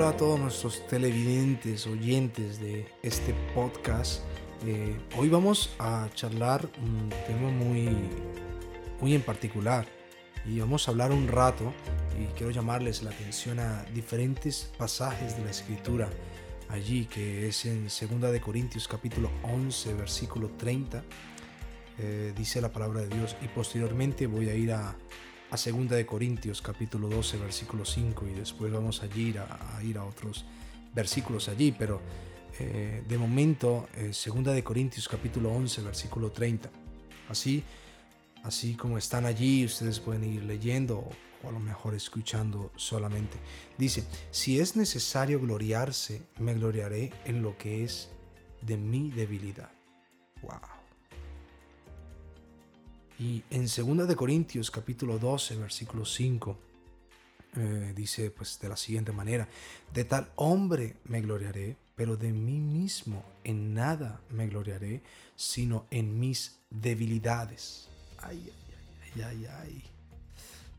Hola a todos nuestros televidentes, oyentes de este podcast. Eh, hoy vamos a charlar un tema muy, muy en particular y vamos a hablar un rato y quiero llamarles la atención a diferentes pasajes de la escritura allí que es en 2 de Corintios capítulo 11 versículo 30 eh, dice la palabra de Dios y posteriormente voy a ir a a Segunda de Corintios capítulo 12 versículo 5 y después vamos a ir a, ir a otros versículos allí, pero eh, de momento eh, Segunda de Corintios capítulo 11 versículo 30. Así, así como están allí, ustedes pueden ir leyendo o a lo mejor escuchando solamente. Dice, si es necesario gloriarse, me gloriaré en lo que es de mi debilidad. Wow. Y en 2 de Corintios capítulo 12 versículo 5 eh, dice pues de la siguiente manera, de tal hombre me gloriaré, pero de mí mismo en nada me gloriaré, sino en mis debilidades. Ay, ay, ay, ay, ay.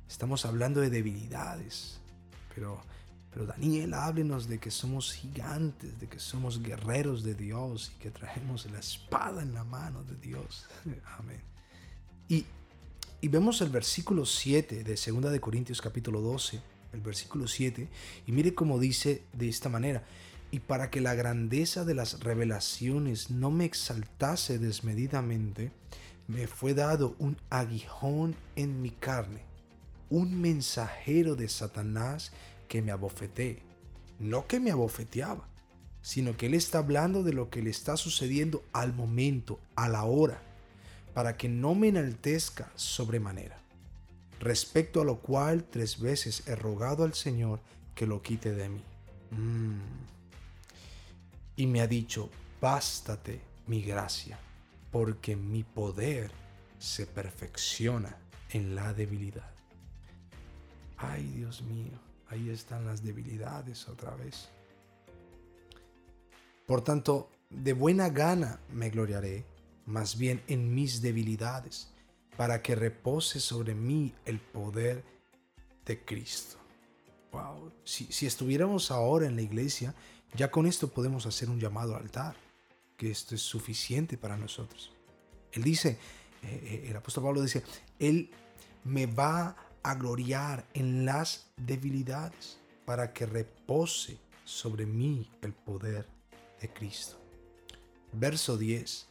Estamos hablando de debilidades, pero, pero Daniel, háblenos de que somos gigantes, de que somos guerreros de Dios y que traemos la espada en la mano de Dios. Amén. Y, vemos el versículo 7 de 2 de Corintios capítulo 12, el versículo 7, y mire cómo dice de esta manera, y para que la grandeza de las revelaciones no me exaltase desmedidamente, me fue dado un aguijón en mi carne, un mensajero de Satanás que me abofeté, no que me abofeteaba, sino que él está hablando de lo que le está sucediendo al momento, a la hora para que no me enaltezca sobremanera. Respecto a lo cual tres veces he rogado al Señor que lo quite de mí. Mm. Y me ha dicho, bástate mi gracia, porque mi poder se perfecciona en la debilidad. Ay, Dios mío, ahí están las debilidades otra vez. Por tanto, de buena gana me gloriaré más bien en mis debilidades, para que repose sobre mí el poder de Cristo. Wow. Si, estuviéramos ahora en la iglesia, ya con esto podemos hacer un llamado al altar, que esto es suficiente para nosotros. Él dice, eh, eh, el apóstol Pablo dice, Él me va a gloriar en las debilidades para que repose sobre mí el poder de Cristo. Verso 10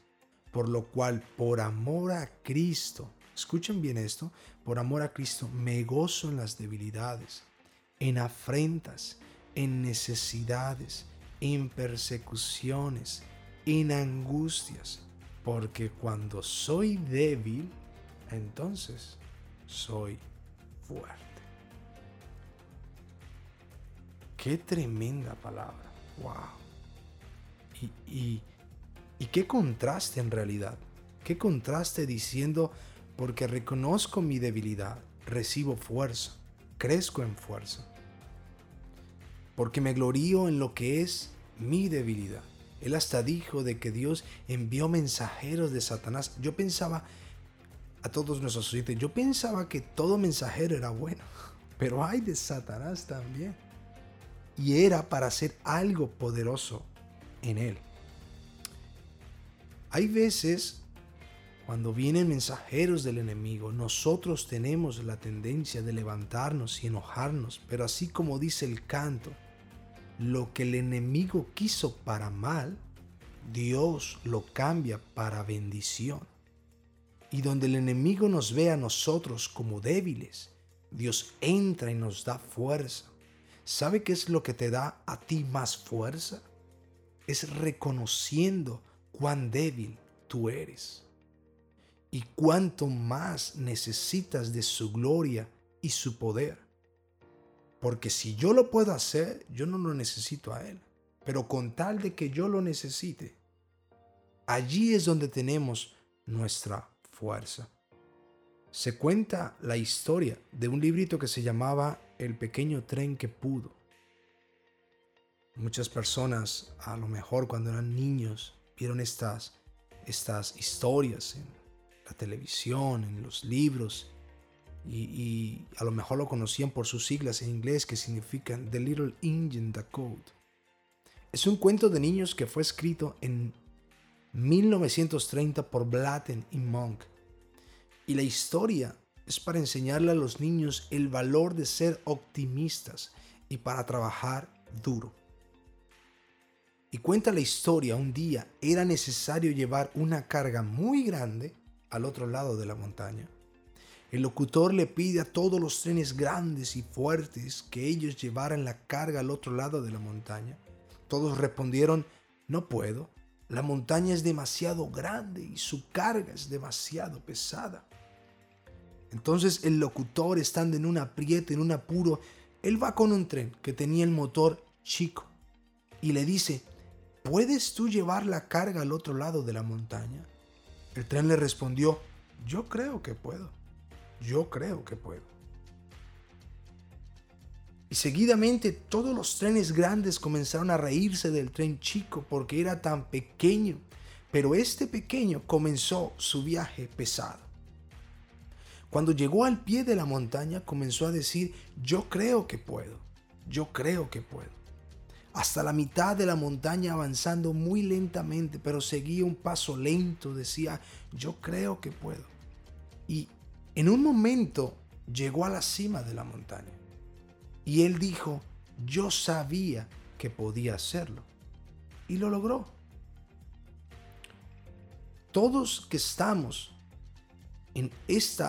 por lo cual por amor a Cristo, escuchen bien esto, por amor a Cristo me gozo en las debilidades, en afrentas, en necesidades, en persecuciones, en angustias, porque cuando soy débil, entonces soy fuerte. Qué tremenda palabra. Wow. Y, y qué contraste en realidad. Qué contraste diciendo, porque reconozco mi debilidad, recibo fuerza, crezco en fuerza. Porque me glorío en lo que es mi debilidad. Él hasta dijo de que Dios envió mensajeros de Satanás. Yo pensaba, a todos nuestros oyentes, yo pensaba que todo mensajero era bueno, pero hay de Satanás también. Y era para hacer algo poderoso en él. Hay veces cuando vienen mensajeros del enemigo, nosotros tenemos la tendencia de levantarnos y enojarnos, pero así como dice el canto, lo que el enemigo quiso para mal, Dios lo cambia para bendición. Y donde el enemigo nos ve a nosotros como débiles, Dios entra y nos da fuerza. ¿Sabe qué es lo que te da a ti más fuerza? Es reconociendo cuán débil tú eres y cuánto más necesitas de su gloria y su poder. Porque si yo lo puedo hacer, yo no lo necesito a Él. Pero con tal de que yo lo necesite, allí es donde tenemos nuestra fuerza. Se cuenta la historia de un librito que se llamaba El pequeño tren que pudo. Muchas personas, a lo mejor cuando eran niños, vieron estas, estas historias en la televisión, en los libros, y, a lo mejor lo conocían por sus siglas en inglés que significan The Little Engine That Code. Es un cuento de niños que fue escrito en 1930 por Blatten y Monk. Y la historia es para enseñarle a los niños el valor de ser optimistas y para trabajar duro. Y cuenta la historia, un día era necesario llevar una carga muy grande al otro lado de la montaña. El locutor le pide a todos los trenes grandes y fuertes que ellos llevaran la carga al otro lado de la montaña. Todos respondieron, no puedo, la montaña es demasiado grande y su carga es demasiado pesada. Entonces el locutor, estando en un aprieto, en un apuro, él va con un tren que tenía el motor chico y le dice, ¿puedes tú llevar la carga al otro lado de la montaña? El tren le respondió, yo creo que puedo. Yo creo que puedo. Y seguidamente todos los trenes grandes comenzaron a reírse del tren chico porque era tan pequeño. Pero este pequeño comenzó su viaje pesado. Cuando llegó al pie de la montaña comenzó a decir, yo creo que puedo, yo creo que puedo. Hasta la mitad de la montaña avanzando muy lentamente, pero seguía un paso lento, decía, yo creo que puedo. Y en un momento llegó a la cima de la montaña y él dijo, yo sabía que podía hacerlo. Y lo logró. Todos que estamos en este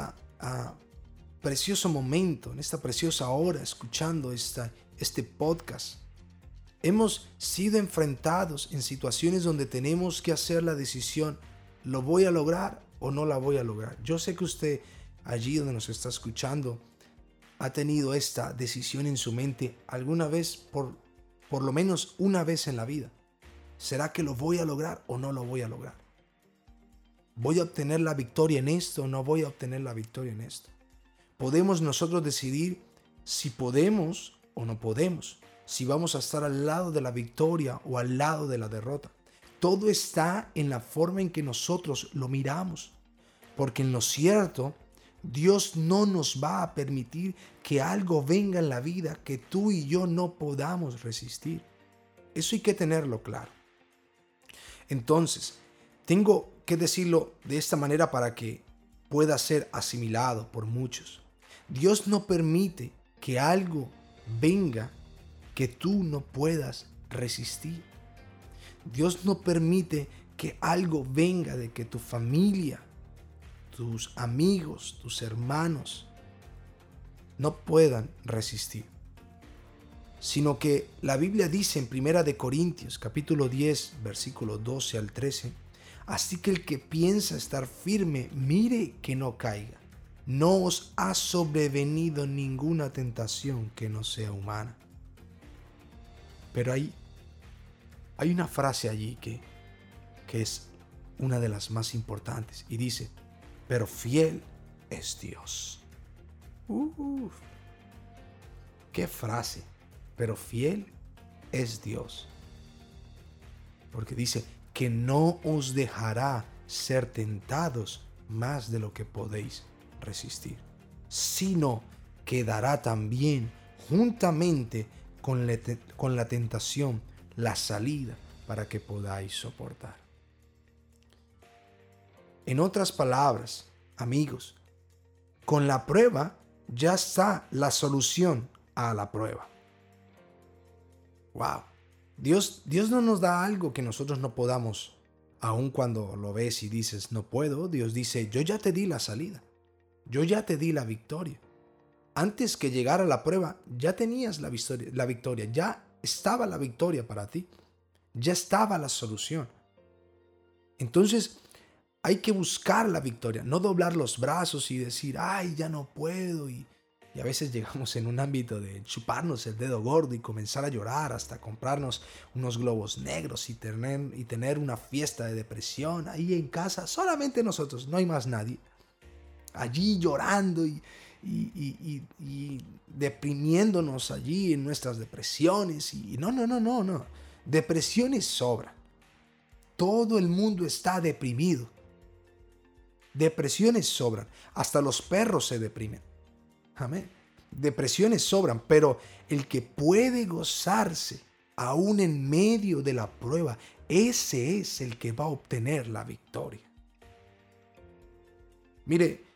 precioso momento, en esta preciosa hora, escuchando esta, este podcast, hemos sido enfrentados en situaciones donde tenemos que hacer la decisión, ¿lo voy a lograr o no la voy a lograr? Yo sé que usted allí donde nos está escuchando ha tenido esta decisión en su mente alguna vez, por, por lo menos una vez en la vida. ¿Será que lo voy a lograr o no lo voy a lograr? ¿Voy a obtener la victoria en esto o no voy a obtener la victoria en esto? Podemos nosotros decidir si podemos o no podemos, si vamos a estar al lado de la victoria o al lado de la derrota. Todo está en la forma en que nosotros lo miramos, porque en lo cierto Dios no nos va a permitir que algo venga en la vida que tú y yo no podamos resistir. Eso hay que tenerlo claro. Entonces, tengo que decirlo de esta manera para que pueda ser asimilado por muchos. Dios no permite que algo venga que tú no puedas resistir. Dios no permite que algo venga de que tu familia, tus amigos, tus hermanos, no puedan resistir. Sino que la Biblia dice en Primera de Corintios, capítulo 10, versículo 12 al 13, así que el que piensa estar firme, mire que no caiga. No os ha sobrevenido ninguna tentación que no sea humana. Pero hay, hay una frase allí que, que es una de las más importantes y dice, pero fiel es Dios. qué frase, pero fiel es Dios. Porque dice que no os dejará ser tentados más de lo que podéis resistir, sino que dará también juntamente con, con la tentación la salida para que podáis soportar. En otras palabras, amigos, con la prueba ya está la solución a la prueba. Wow. Dios, Dios no nos da algo que nosotros no podamos, aun cuando lo ves y dices, no puedo. Dios dice, yo ya te di la salida. Yo ya te di la victoria. Antes que llegara la prueba, ya tenías la victoria, la victoria. Ya estaba la victoria para ti. Ya estaba la solución. Entonces, hay que buscar la victoria, no doblar los brazos y decir, ay, ya no puedo. Y, a veces llegamos en un ámbito de chuparnos el dedo gordo y comenzar a llorar hasta comprarnos unos globos negros y tener, y tener una fiesta de depresión ahí en casa, solamente nosotros, no hay más nadie. Allí llorando y, y, deprimiéndonos allí en nuestras depresiones. Y no, no, no, no, no. Depresiones sobra. Todo el mundo está deprimido. Depresiones sobran. Hasta los perros se deprimen. Amén. Depresiones sobran, pero el que puede gozarse aún en medio de la prueba, ese es el que va a obtener la victoria. Mire,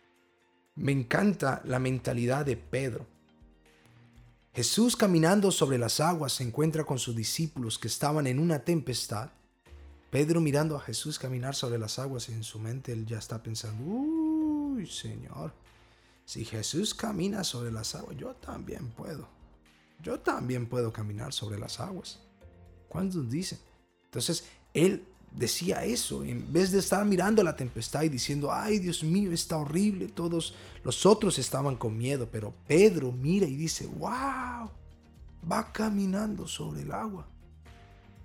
me encanta la mentalidad de Pedro. Jesús caminando sobre las aguas se encuentra con sus discípulos que estaban en una tempestad. Pedro mirando a Jesús caminar sobre las aguas en su mente él ya está pensando, uy Señor, si Jesús camina sobre las aguas, yo también puedo. Yo también puedo caminar sobre las aguas. ¿Cuántos dicen? Entonces, él decía eso, en vez de estar mirando la tempestad y diciendo, ay Dios mío, está horrible, todos los otros estaban con miedo, pero Pedro mira y dice, wow, va caminando sobre el agua.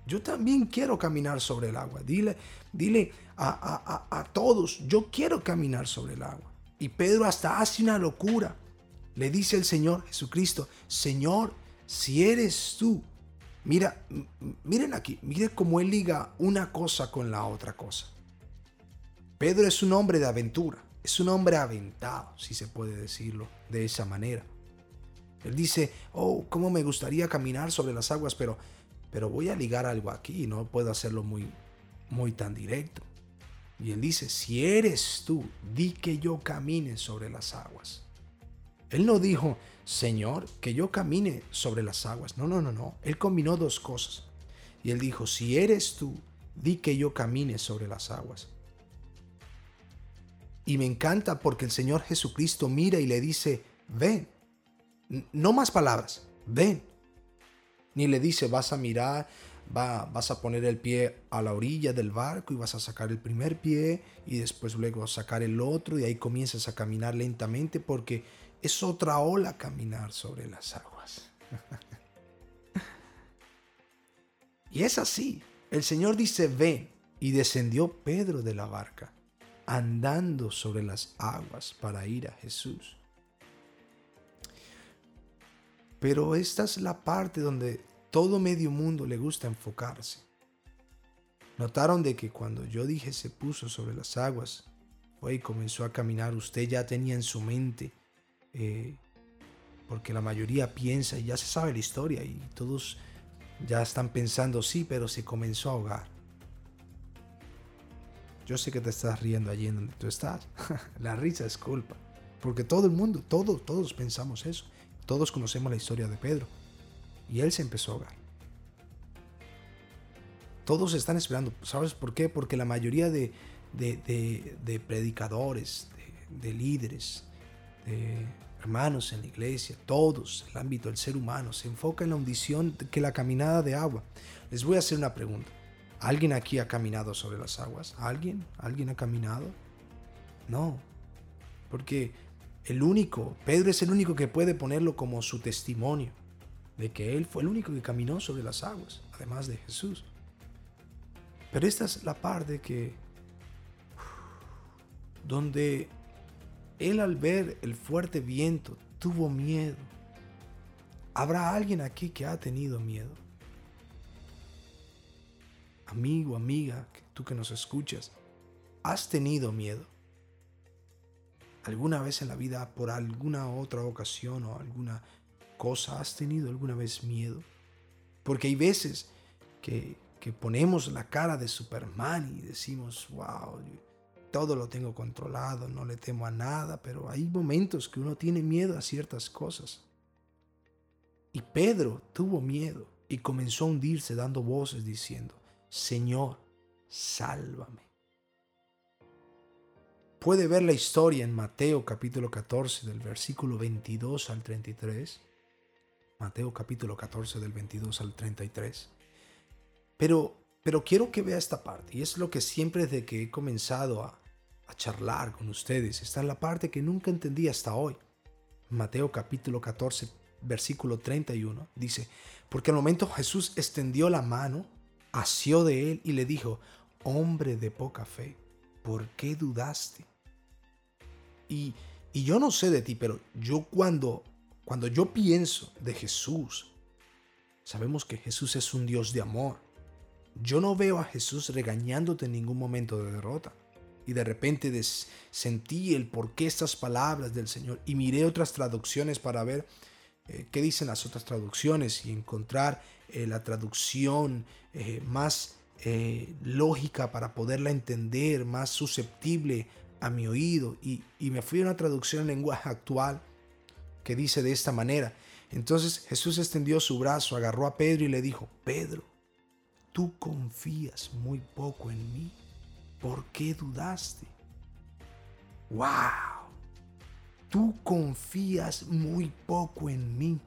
Yo también quiero caminar sobre el agua. Dile, dile a, a todos, yo quiero caminar sobre el agua. Y Pedro hasta hace una locura. Le dice el Señor Jesucristo, Señor, si eres tú, Mira, miren aquí, miren cómo él liga una cosa con la otra cosa. Pedro es un hombre de aventura, es un hombre aventado, si se puede decirlo de esa manera. Él dice, oh, cómo me gustaría caminar sobre las aguas, pero, pero voy a ligar algo aquí, no puedo hacerlo muy, muy tan directo. Y él dice, si eres tú, di que yo camine sobre las aguas. Él no dijo, Señor, que yo camine sobre las aguas. No, no, no, no. Él combinó dos cosas. Y él dijo, si eres tú, di que yo camine sobre las aguas. Y me encanta porque el Señor Jesucristo mira y le dice, ven. No más palabras, ven. Ni le dice, vas a mirar, va, vas a poner el pie a la orilla del barco y vas a sacar el primer pie y después luego sacar el otro y ahí comienzas a caminar lentamente porque es otra ola caminar sobre las aguas. y es así. El Señor dice, ven. Y descendió Pedro de la barca, andando sobre las aguas para ir a Jesús. Pero esta es la parte donde todo medio mundo le gusta enfocarse. Notaron de que cuando yo dije se puso sobre las aguas, fue y comenzó a caminar, usted ya tenía en su mente eh, porque la mayoría piensa y ya se sabe la historia y todos ya están pensando, sí, pero se comenzó a ahogar. Yo sé que te estás riendo allí en donde tú estás. la risa es culpa. Porque todo el mundo, todos, todos pensamos eso. Todos conocemos la historia de Pedro. Y él se empezó a ahogar. Todos están esperando. ¿Sabes por qué? Porque la mayoría de, de predicadores, de, líderes, hermanos en la iglesia, todos, el ámbito del ser humano, se enfoca en la hundición que la caminada de agua. Les voy a hacer una pregunta. ¿Alguien aquí ha caminado sobre las aguas? ¿Alguien? ¿Alguien ha caminado? No. Porque el único, Pedro es el único que puede ponerlo como su testimonio de que él fue el único que caminó sobre las aguas, además de Jesús. Pero esta es la parte que donde él al ver el fuerte viento tuvo miedo. ¿Habrá alguien aquí que ha tenido miedo? Amigo, amiga, tú que nos escuchas, ¿has tenido miedo? ¿Alguna vez en la vida, por alguna otra ocasión o alguna cosa, has tenido alguna vez miedo? Porque hay veces que, que ponemos la cara de Superman y decimos, wow, todo lo tengo controlado, no le temo a nada, pero hay momentos que uno tiene miedo a ciertas cosas. Y Pedro tuvo miedo y comenzó a hundirse dando voces diciendo, Señor, sálvame. Puede ver la historia en Mateo capítulo 14 del versículo 22 al 33. Mateo capítulo 14 del 22 al 33. Pero, pero quiero que vea esta parte y es lo que siempre desde que he comenzado a, charlar con ustedes. Está en la parte que nunca entendí hasta hoy. Mateo capítulo 14, versículo 31 dice, porque al momento Jesús extendió la mano, asió de él y le dijo, hombre de poca fe, ¿por qué dudaste? Y, y yo no sé de ti, pero yo cuando, cuando yo pienso de Jesús, sabemos que Jesús es un Dios de amor. Yo no veo a Jesús regañándote en ningún momento de derrota. y de repente sentí el por qué estas palabras del Señor y miré otras traducciones para ver eh, qué dicen las otras traducciones y encontrar eh, la traducción eh, más lógica para poderla entender, más susceptible a mi oído. Y, y me fui a una traducción en lenguaje actual que dice de esta manera. Entonces Jesús extendió su brazo, agarró a Pedro y le dijo, Pedro, tú confías muy poco en mí. ¿Por qué dudaste? ¡Wow! Tú confías muy poco en mí.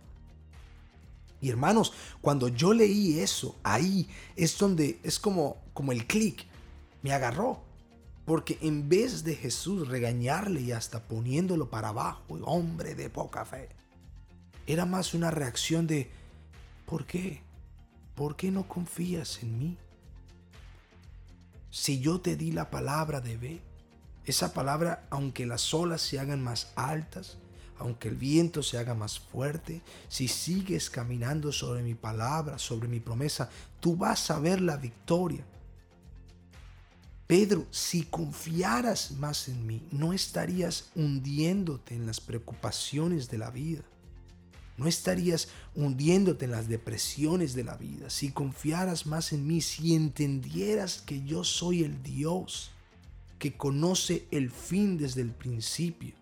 Y hermanos, cuando yo leí eso, ahí es donde es como, como el clic, me agarró. Porque en vez de Jesús regañarle y hasta poniéndolo para abajo, hombre de poca fe, era más una reacción de, ¿por qué? ¿Por qué no confías en mí? Si yo te di la palabra de ve, esa palabra, aunque las olas se hagan más altas, aunque el viento se haga más fuerte, si sigues caminando sobre mi palabra, sobre mi promesa, tú vas a ver la victoria. Pedro, si confiaras más en mí, no estarías hundiéndote en las preocupaciones de la vida. No estarías hundiéndote en las depresiones de la vida. Si confiaras más en mí, si entendieras que yo soy el Dios que conoce el fin desde el principio.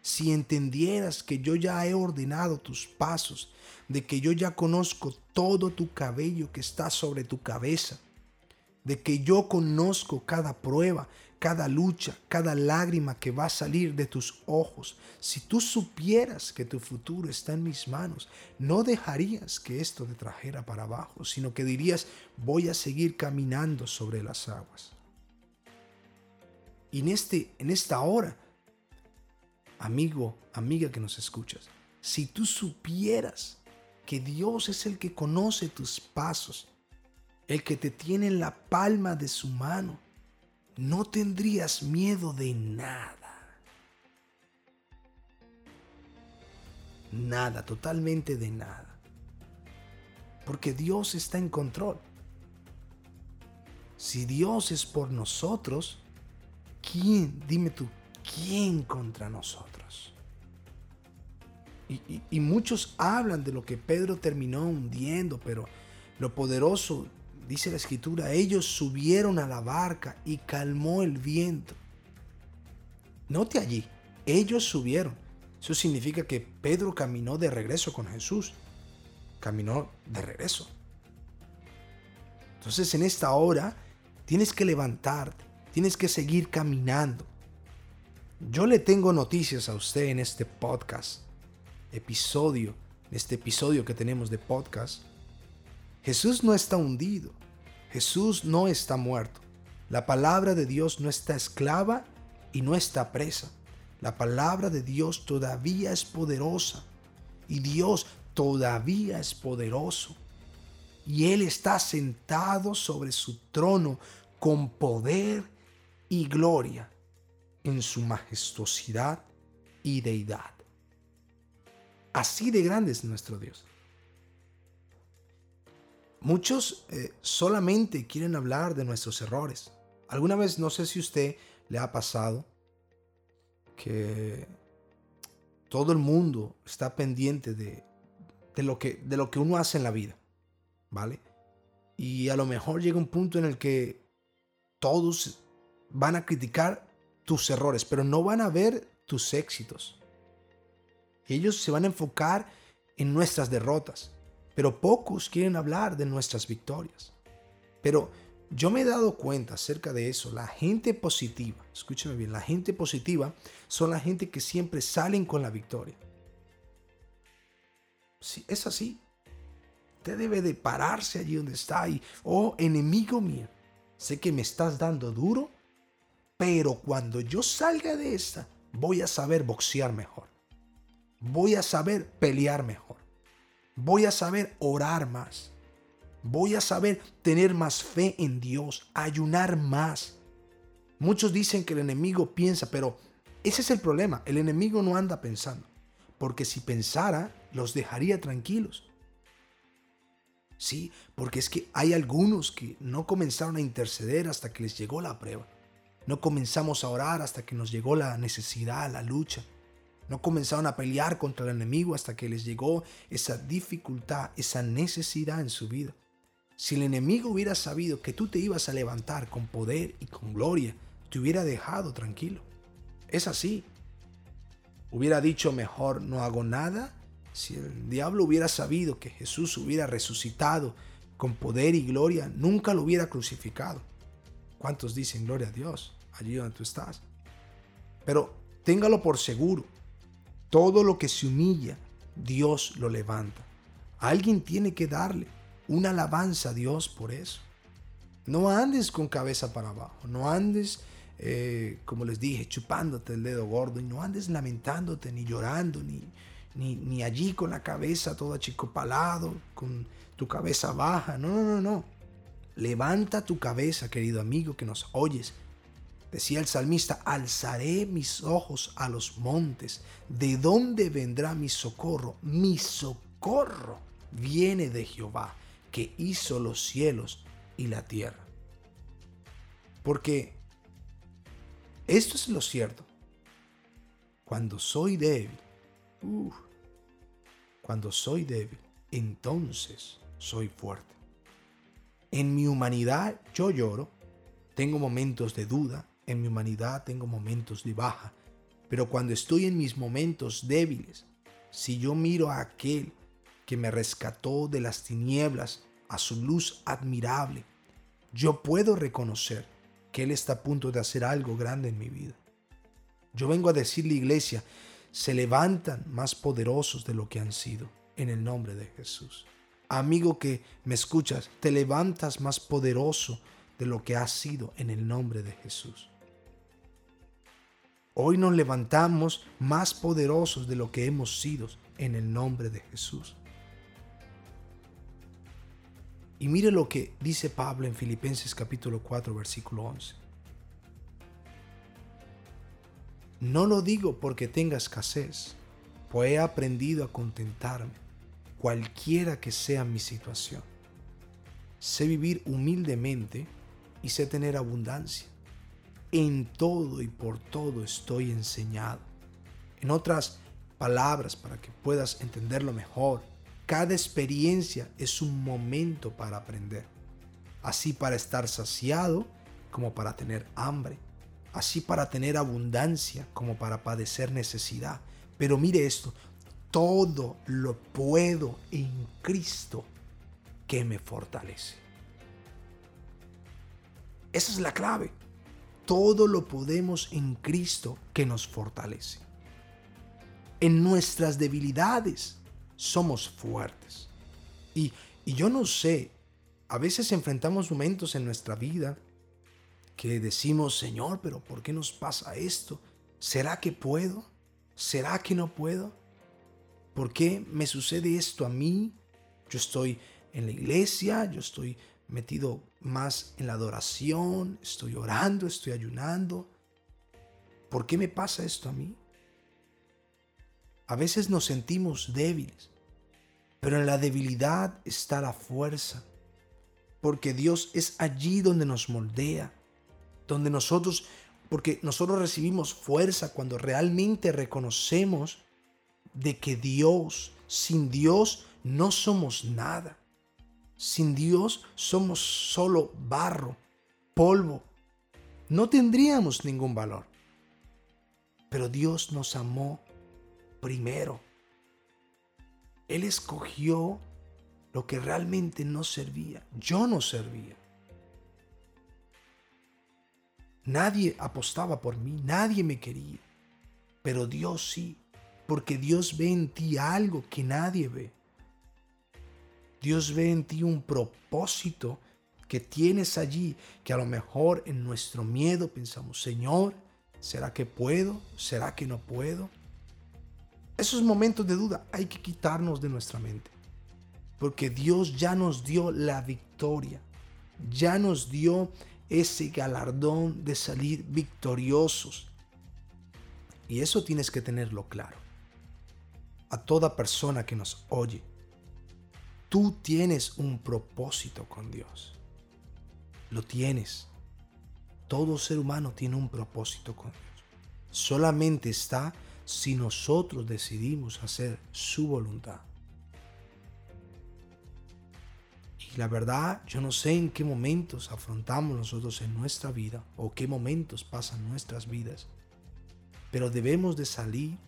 Si entendieras que yo ya he ordenado tus pasos, de que yo ya conozco todo tu cabello que está sobre tu cabeza, de que yo conozco cada prueba, cada lucha, cada lágrima que va a salir de tus ojos. Si tú supieras que tu futuro está en mis manos, no dejarías que esto te trajera para abajo, sino que dirías, voy a seguir caminando sobre las aguas. Y en, este, en esta hora, amigo, amiga que nos escuchas, si tú supieras que Dios es el que conoce tus pasos, el que te tiene en la palma de su mano, no tendrías miedo de nada. Nada, totalmente de nada. Porque Dios está en control. Si Dios es por nosotros, ¿quién, dime tú, quién contra nosotros? Y, y, muchos hablan de lo que Pedro terminó hundiendo, pero lo poderoso dice la escritura, ellos subieron a la barca y calmó el viento. Note allí, ellos subieron. Eso significa que Pedro caminó de regreso con Jesús. Caminó de regreso. Entonces en esta hora tienes que levantarte, tienes que seguir caminando. Yo le tengo noticias a usted en este podcast, episodio, en este episodio que tenemos de podcast Jesús no está hundido. Jesús no está muerto. La palabra de Dios no está esclava y no está presa. La palabra de Dios todavía es poderosa. Y Dios todavía es poderoso. Y Él está sentado sobre su trono con poder y gloria en su majestuosidad y deidad. Así de grande es nuestro Dios. Muchos eh, solamente quieren hablar de nuestros errores. Alguna vez, no sé si usted le ha pasado que todo el mundo está pendiente de, lo que, de lo que uno hace en la vida, ¿vale? Y a lo mejor llega un punto en el que todos van a criticar tus errores, pero no van a ver tus éxitos. Ellos se van a enfocar en nuestras derrotas pero pocos quieren hablar de nuestras victorias. Pero yo me he dado cuenta acerca de eso. La gente positiva, escúchame bien, la gente positiva son la gente que siempre salen con la victoria. Sí, es así. Usted debe de pararse allí donde está y, oh enemigo mío, sé que me estás dando duro, pero cuando yo salga de esta, voy a saber boxear mejor. Voy a saber pelear mejor. Voy a saber orar más. Voy a saber tener más fe en Dios, ayunar más. Muchos dicen que el enemigo piensa, pero ese es el problema. El enemigo no anda pensando. Porque si pensara, los dejaría tranquilos. Sí, porque es que hay algunos que no comenzaron a interceder hasta que les llegó la prueba. No comenzamos a orar hasta que nos llegó la necesidad, la lucha. No comenzaron a pelear contra el enemigo hasta que les llegó esa dificultad, esa necesidad en su vida. Si el enemigo hubiera sabido que tú te ibas a levantar con poder y con gloria, te hubiera dejado tranquilo. Es así. Hubiera dicho mejor no hago nada. Si el diablo hubiera sabido que Jesús hubiera resucitado con poder y gloria, nunca lo hubiera crucificado. ¿Cuántos dicen gloria a Dios allí donde tú estás? Pero téngalo por seguro todo lo que se humilla, Dios lo levanta. Alguien tiene que darle una alabanza a Dios por eso. No andes con cabeza para abajo, no andes, eh, como les dije, chupándote el dedo gordo, y no andes lamentándote, ni llorando, ni, ni, allí con la cabeza toda chicopalado, con tu cabeza baja. No, no, no, no. Levanta tu cabeza, querido amigo que nos oyes, Decía el salmista, alzaré mis ojos a los montes. ¿De dónde vendrá mi socorro? Mi socorro viene de Jehová, que hizo los cielos y la tierra. Porque esto es lo cierto. Cuando soy débil, cuando soy débil, entonces soy fuerte. En mi humanidad yo lloro, tengo momentos de duda, en mi humanidad tengo momentos de baja, pero cuando estoy en mis momentos débiles, si yo miro a aquel que me rescató de las tinieblas a su luz admirable, yo puedo reconocer que Él está a punto de hacer algo grande en mi vida. Yo vengo a decirle, iglesia, se levantan más poderosos de lo que han sido, en el nombre de Jesús. Amigo que me escuchas, te levantas más poderoso de lo que has sido en el nombre de Jesús. Hoy nos levantamos más poderosos de lo que hemos sido en el nombre de Jesús. Y mire lo que dice Pablo en Filipenses capítulo 4 versículo 11. No lo digo porque tenga escasez, pues he aprendido a contentarme, cualquiera que sea mi situación. Sé vivir humildemente y sé tener abundancia en todo y por todo estoy enseñado. En otras palabras, para que puedas entenderlo mejor, cada experiencia es un momento para aprender. Así para estar saciado como para tener hambre. Así para tener abundancia como para padecer necesidad. Pero mire esto, todo lo puedo en Cristo que me fortalece. Esa es la clave todo lo podemos en Cristo que nos fortalece. En nuestras debilidades somos fuertes. Y, y yo no sé, a veces enfrentamos momentos en nuestra vida que decimos, Señor, pero ¿por qué nos pasa esto? ¿Será que puedo? ¿Será que no puedo? ¿Por qué me sucede esto a mí? Yo estoy en la iglesia, yo estoy metido más en la adoración, estoy orando, estoy ayunando. ¿Por qué me pasa esto a mí? A veces nos sentimos débiles, pero en la debilidad está la fuerza, porque Dios es allí donde nos moldea, donde nosotros, porque nosotros recibimos fuerza cuando realmente reconocemos de que Dios, sin Dios, no somos nada. Sin Dios somos solo barro, polvo. No tendríamos ningún valor. Pero Dios nos amó primero. Él escogió lo que realmente no servía. Yo no servía. Nadie apostaba por mí, nadie me quería. Pero Dios sí, porque Dios ve en ti algo que nadie ve. Dios ve en ti un propósito que tienes allí, que a lo mejor en nuestro miedo pensamos, Señor, ¿será que puedo? ¿Será que no puedo? Esos momentos de duda hay que quitarnos de nuestra mente, porque Dios ya nos dio la victoria, ya nos dio ese galardón de salir victoriosos. Y eso tienes que tenerlo claro. A toda persona que nos oye, Tú tienes un propósito con Dios. Lo tienes. Todo ser humano tiene un propósito con Dios. Solamente está si nosotros decidimos hacer su voluntad. Y la verdad, yo no sé en qué momentos afrontamos nosotros en nuestra vida o qué momentos pasan nuestras vidas, pero debemos de salir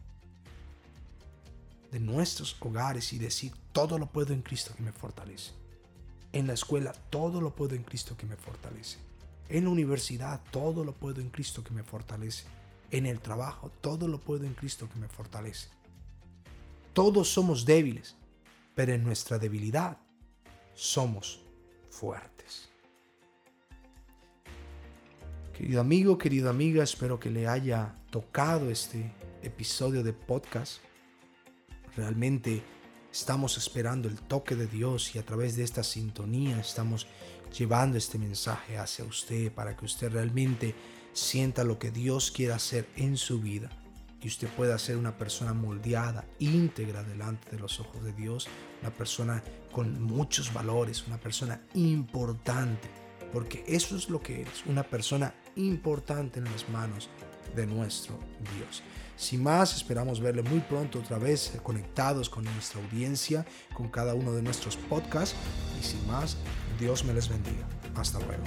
de nuestros hogares y decir, todo lo puedo en Cristo que me fortalece. En la escuela, todo lo puedo en Cristo que me fortalece. En la universidad, todo lo puedo en Cristo que me fortalece. En el trabajo, todo lo puedo en Cristo que me fortalece. Todos somos débiles, pero en nuestra debilidad somos fuertes. Querido amigo, querida amiga, espero que le haya tocado este episodio de podcast. Realmente estamos esperando el toque de Dios y a través de esta sintonía estamos llevando este mensaje hacia usted para que usted realmente sienta lo que Dios quiere hacer en su vida y usted pueda ser una persona moldeada, íntegra delante de los ojos de Dios, una persona con muchos valores, una persona importante, porque eso es lo que eres, una persona importante en las manos de nuestro Dios. Sin más, esperamos verle muy pronto otra vez eh, conectados con nuestra audiencia, con cada uno de nuestros podcasts. Y sin más, Dios me les bendiga. Hasta luego.